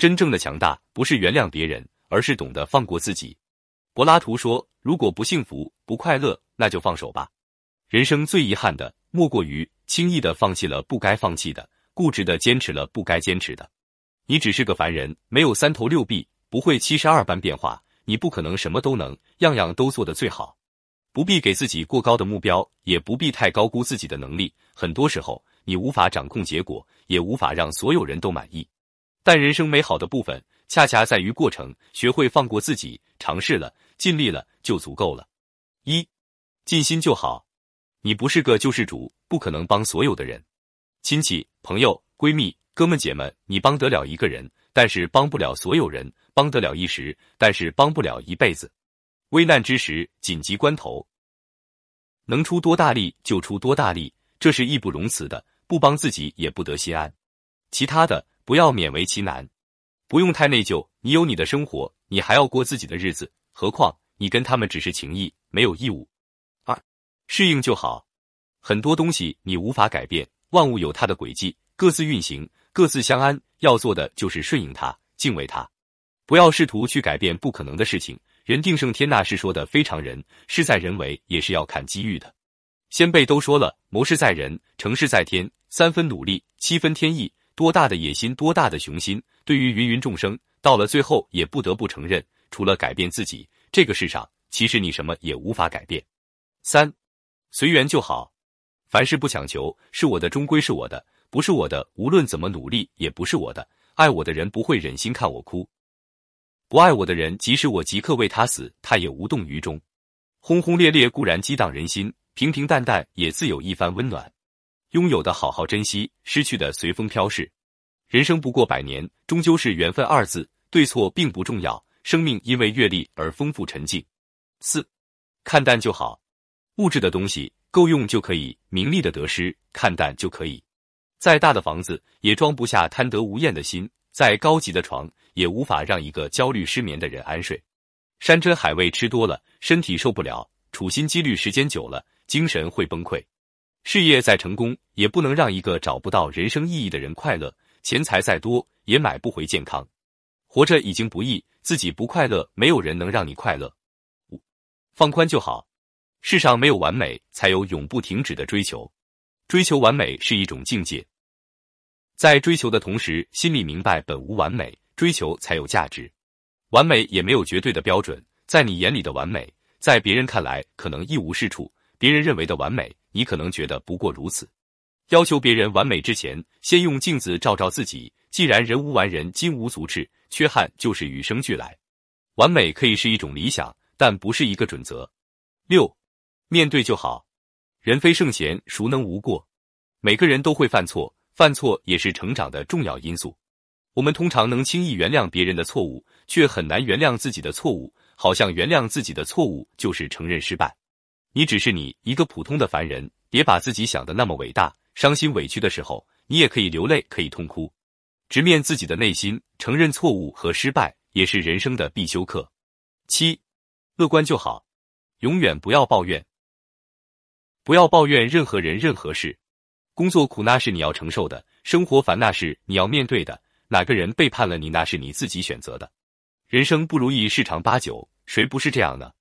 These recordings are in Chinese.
真正的强大不是原谅别人，而是懂得放过自己。柏拉图说：“如果不幸福、不快乐，那就放手吧。”人生最遗憾的，莫过于轻易的放弃了不该放弃的，固执的坚持了不该坚持的。你只是个凡人，没有三头六臂，不会七十二般变化，你不可能什么都能，样样都做得最好。不必给自己过高的目标，也不必太高估自己的能力。很多时候，你无法掌控结果，也无法让所有人都满意。但人生美好的部分，恰恰在于过程。学会放过自己，尝试了，尽力了，就足够了。一，尽心就好。你不是个救世主，不可能帮所有的人。亲戚、朋友、闺蜜、哥们姐们，你帮得了一个人，但是帮不了所有人；帮得了一时，但是帮不了一辈子。危难之时，紧急关头，能出多大力就出多大力，这是义不容辞的。不帮自己也不得心安，其他的不要勉为其难，不用太内疚。你有你的生活，你还要过自己的日子。何况你跟他们只是情谊，没有义务。二，适应就好。很多东西你无法改变，万物有它的轨迹，各自运行，各自相安。要做的就是顺应它，敬畏它，不要试图去改变不可能的事情。人定胜天，那是说的非常人，事在人为，也是要看机遇的。先辈都说了，谋事在人，成事在天，三分努力，七分天意。多大的野心，多大的雄心，对于芸芸众生，到了最后也不得不承认，除了改变自己，这个世上其实你什么也无法改变。三，随缘就好，凡事不强求，是我的终归是我的，不是我的，无论怎么努力也不是我的。爱我的人不会忍心看我哭。不爱我的人，即使我即刻为他死，他也无动于衷。轰轰烈烈固然激荡人心，平平淡淡也自有一番温暖。拥有的好好珍惜，失去的随风飘逝。人生不过百年，终究是缘分二字，对错并不重要。生命因为阅历而丰富沉静。四，看淡就好。物质的东西够用就可以，名利的得失看淡就可以。再大的房子也装不下贪得无厌的心。再高级的床也无法让一个焦虑失眠的人安睡。山珍海味吃多了，身体受不了；处心积虑时间久了，精神会崩溃。事业再成功，也不能让一个找不到人生意义的人快乐。钱财再多，也买不回健康。活着已经不易，自己不快乐，没有人能让你快乐。五，放宽就好。世上没有完美，才有永不停止的追求。追求完美是一种境界。在追求的同时，心里明白本无完美，追求才有价值。完美也没有绝对的标准，在你眼里的完美，在别人看来可能一无是处。别人认为的完美，你可能觉得不过如此。要求别人完美之前，先用镜子照照自己。既然人无完人，金无足赤，缺憾就是与生俱来。完美可以是一种理想，但不是一个准则。六，面对就好。人非圣贤，孰能无过？每个人都会犯错。犯错也是成长的重要因素。我们通常能轻易原谅别人的错误，却很难原谅自己的错误。好像原谅自己的错误就是承认失败。你只是你一个普通的凡人，别把自己想的那么伟大。伤心委屈的时候，你也可以流泪，可以痛哭，直面自己的内心，承认错误和失败，也是人生的必修课。七，乐观就好，永远不要抱怨，不要抱怨任何人、任何事。工作苦那是你要承受的，生活烦那是你要面对的。哪个人背叛了你，那是你自己选择的。人生不如意十常八九，谁不是这样呢？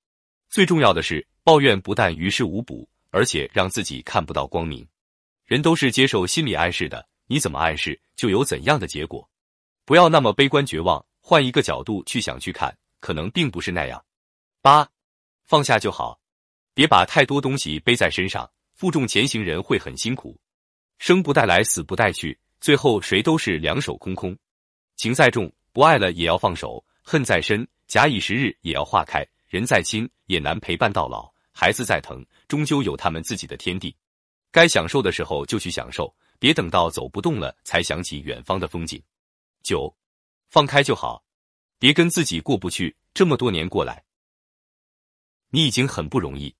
最重要的是，抱怨不但于事无补，而且让自己看不到光明。人都是接受心理暗示的，你怎么暗示，就有怎样的结果。不要那么悲观绝望，换一个角度去想去看，可能并不是那样。八，放下就好，别把太多东西背在身上，负重前行人会很辛苦。生不带来，死不带去，最后谁都是两手空空。情再重，不爱了也要放手；恨再深，假以时日也要化开。人再亲，也难陪伴到老。孩子再疼，终究有他们自己的天地。该享受的时候就去享受，别等到走不动了才想起远方的风景。九，放开就好，别跟自己过不去。这么多年过来，你已经很不容易。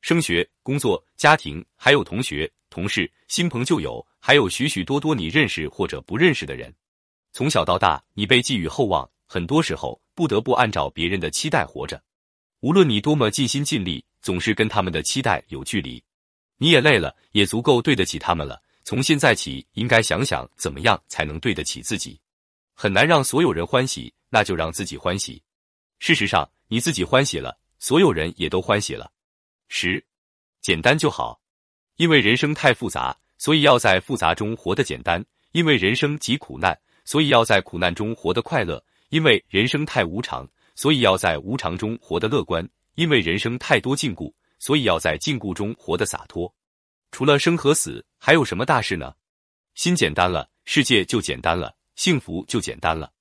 升学、工作、家庭，还有同学。同事、新朋旧友，还有许许多多你认识或者不认识的人，从小到大，你被寄予厚望，很多时候不得不按照别人的期待活着。无论你多么尽心尽力，总是跟他们的期待有距离。你也累了，也足够对得起他们了。从现在起，应该想想怎么样才能对得起自己。很难让所有人欢喜，那就让自己欢喜。事实上，你自己欢喜了，所有人也都欢喜了。十，简单就好。因为人生太复杂，所以要在复杂中活得简单；因为人生极苦难，所以要在苦难中活得快乐；因为人生太无常，所以要在无常中活得乐观；因为人生太多禁锢，所以要在禁锢中活得洒脱。除了生和死，还有什么大事呢？心简单了，世界就简单了，幸福就简单了。